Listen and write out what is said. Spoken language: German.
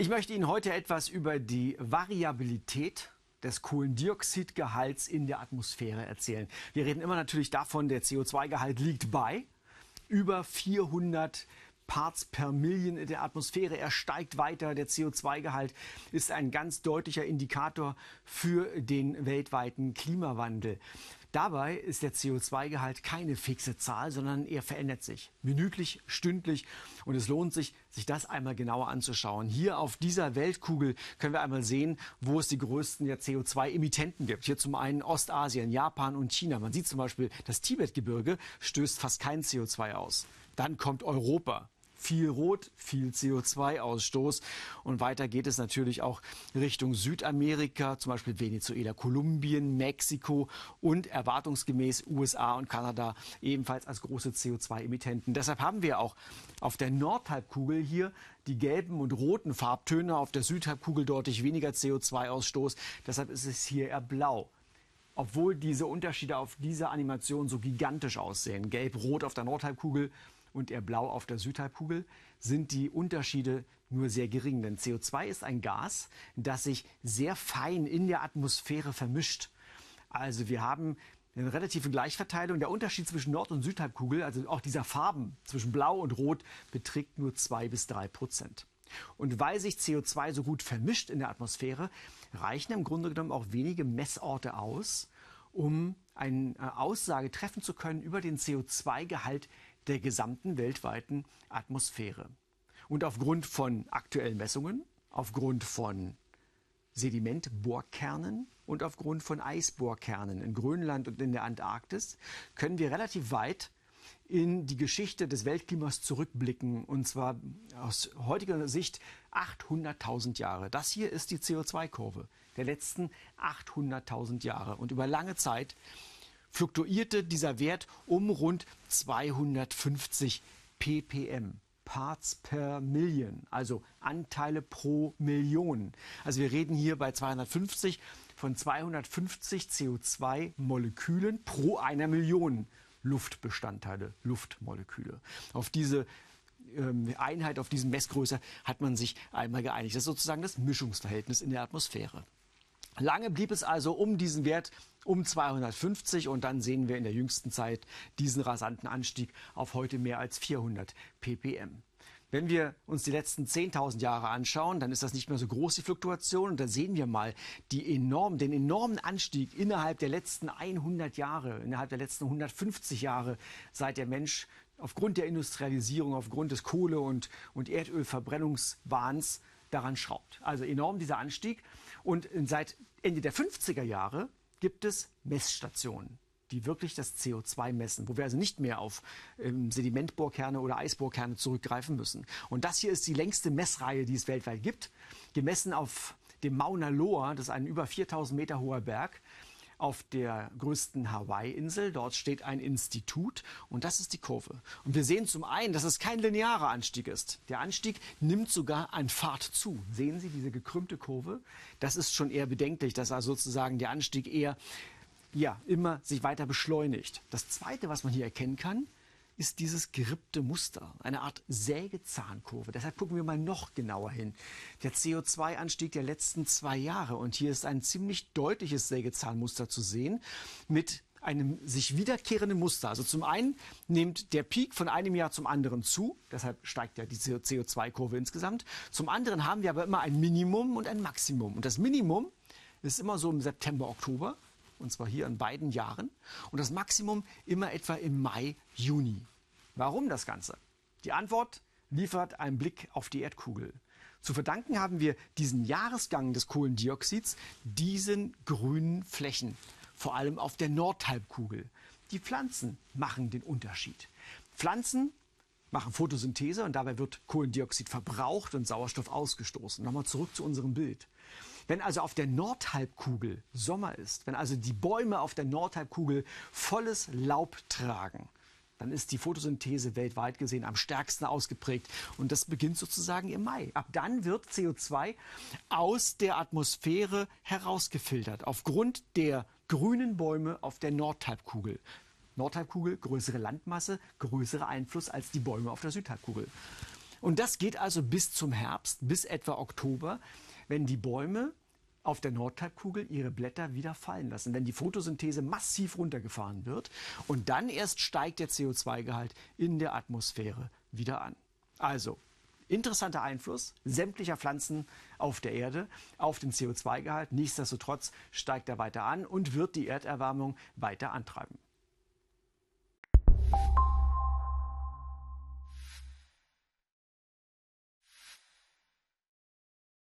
Ich möchte Ihnen heute etwas über die Variabilität des Kohlendioxidgehalts in der Atmosphäre erzählen. Wir reden immer natürlich davon, der CO2-Gehalt liegt bei über 400 Parts per Million in der Atmosphäre. Er steigt weiter. Der CO2-Gehalt ist ein ganz deutlicher Indikator für den weltweiten Klimawandel. Dabei ist der CO2-Gehalt keine fixe Zahl, sondern er verändert sich minütlich, stündlich. Und es lohnt sich, sich das einmal genauer anzuschauen. Hier auf dieser Weltkugel können wir einmal sehen, wo es die größten CO2-Emittenten gibt. Hier zum einen Ostasien, Japan und China. Man sieht zum Beispiel, das Tibetgebirge stößt fast kein CO2 aus. Dann kommt Europa viel Rot, viel CO2-Ausstoß. Und weiter geht es natürlich auch Richtung Südamerika, zum Beispiel Venezuela, Kolumbien, Mexiko und erwartungsgemäß USA und Kanada ebenfalls als große CO2-Emittenten. Deshalb haben wir auch auf der Nordhalbkugel hier die gelben und roten Farbtöne, auf der Südhalbkugel deutlich weniger CO2-Ausstoß. Deshalb ist es hier eher blau obwohl diese Unterschiede auf dieser Animation so gigantisch aussehen. Gelb-rot auf der Nordhalbkugel und eher blau auf der Südhalbkugel, sind die Unterschiede nur sehr gering. Denn CO2 ist ein Gas, das sich sehr fein in der Atmosphäre vermischt. Also wir haben eine relative Gleichverteilung. Der Unterschied zwischen Nord- und Südhalbkugel, also auch dieser Farben zwischen Blau und Rot, beträgt nur zwei bis drei Prozent. Und weil sich CO2 so gut vermischt in der Atmosphäre, reichen im Grunde genommen auch wenige Messorte aus, um eine äh, Aussage treffen zu können über den CO2-Gehalt der gesamten weltweiten Atmosphäre. Und aufgrund von aktuellen Messungen, aufgrund von Sedimentbohrkernen und aufgrund von Eisbohrkernen in Grönland und in der Antarktis können wir relativ weit in die Geschichte des Weltklimas zurückblicken, und zwar aus heutiger Sicht 800.000 Jahre. Das hier ist die CO2-Kurve der letzten 800.000 Jahre. Und über lange Zeit fluktuierte dieser Wert um rund 250 ppm. Parts per Million, also Anteile pro Million. Also wir reden hier bei 250 von 250 CO2-Molekülen pro einer Million Luftbestandteile, Luftmoleküle. Auf diese ähm, Einheit, auf diese Messgröße hat man sich einmal geeinigt. Das ist sozusagen das Mischungsverhältnis in der Atmosphäre. Lange blieb es also um diesen Wert um 250 und dann sehen wir in der jüngsten Zeit diesen rasanten Anstieg auf heute mehr als 400 ppm. Wenn wir uns die letzten 10.000 Jahre anschauen, dann ist das nicht mehr so groß, die Fluktuation. Und da sehen wir mal die enorm, den enormen Anstieg innerhalb der letzten 100 Jahre, innerhalb der letzten 150 Jahre, seit der Mensch aufgrund der Industrialisierung, aufgrund des Kohle- und, und Erdölverbrennungswahns daran schraubt. Also enorm dieser Anstieg. Und seit Ende der 50er Jahre gibt es Messstationen die wirklich das CO2 messen, wo wir also nicht mehr auf ähm, Sedimentbohrkerne oder Eisbohrkerne zurückgreifen müssen. Und das hier ist die längste Messreihe, die es weltweit gibt, gemessen auf dem Mauna Loa, das ist ein über 4000 Meter hoher Berg auf der größten Hawaii-Insel. Dort steht ein Institut und das ist die Kurve. Und wir sehen zum einen, dass es kein linearer Anstieg ist. Der Anstieg nimmt sogar an Fahrt zu. Sehen Sie diese gekrümmte Kurve? Das ist schon eher bedenklich, dass also sozusagen der Anstieg eher ja, immer sich weiter beschleunigt. Das Zweite, was man hier erkennen kann, ist dieses gerippte Muster, eine Art Sägezahnkurve. Deshalb gucken wir mal noch genauer hin. Der CO2-Anstieg der letzten zwei Jahre und hier ist ein ziemlich deutliches Sägezahnmuster zu sehen mit einem sich wiederkehrenden Muster. Also zum einen nimmt der Peak von einem Jahr zum anderen zu, deshalb steigt ja die CO2-Kurve insgesamt. Zum anderen haben wir aber immer ein Minimum und ein Maximum. Und das Minimum ist immer so im September, Oktober und zwar hier in beiden Jahren. Und das Maximum immer etwa im Mai, Juni. Warum das Ganze? Die Antwort liefert ein Blick auf die Erdkugel. Zu verdanken haben wir diesen Jahresgang des Kohlendioxids diesen grünen Flächen, vor allem auf der Nordhalbkugel. Die Pflanzen machen den Unterschied. Pflanzen machen Photosynthese und dabei wird Kohlendioxid verbraucht und Sauerstoff ausgestoßen. Nochmal zurück zu unserem Bild. Wenn also auf der Nordhalbkugel Sommer ist, wenn also die Bäume auf der Nordhalbkugel volles Laub tragen, dann ist die Photosynthese weltweit gesehen am stärksten ausgeprägt. Und das beginnt sozusagen im Mai. Ab dann wird CO2 aus der Atmosphäre herausgefiltert, aufgrund der grünen Bäume auf der Nordhalbkugel. Nordhalbkugel, größere Landmasse, größerer Einfluss als die Bäume auf der Südhalbkugel. Und das geht also bis zum Herbst, bis etwa Oktober, wenn die Bäume auf der Nordhalbkugel ihre Blätter wieder fallen lassen, wenn die Photosynthese massiv runtergefahren wird und dann erst steigt der CO2-Gehalt in der Atmosphäre wieder an. Also interessanter Einfluss sämtlicher Pflanzen auf der Erde auf den CO2-Gehalt. Nichtsdestotrotz steigt er weiter an und wird die Erderwärmung weiter antreiben.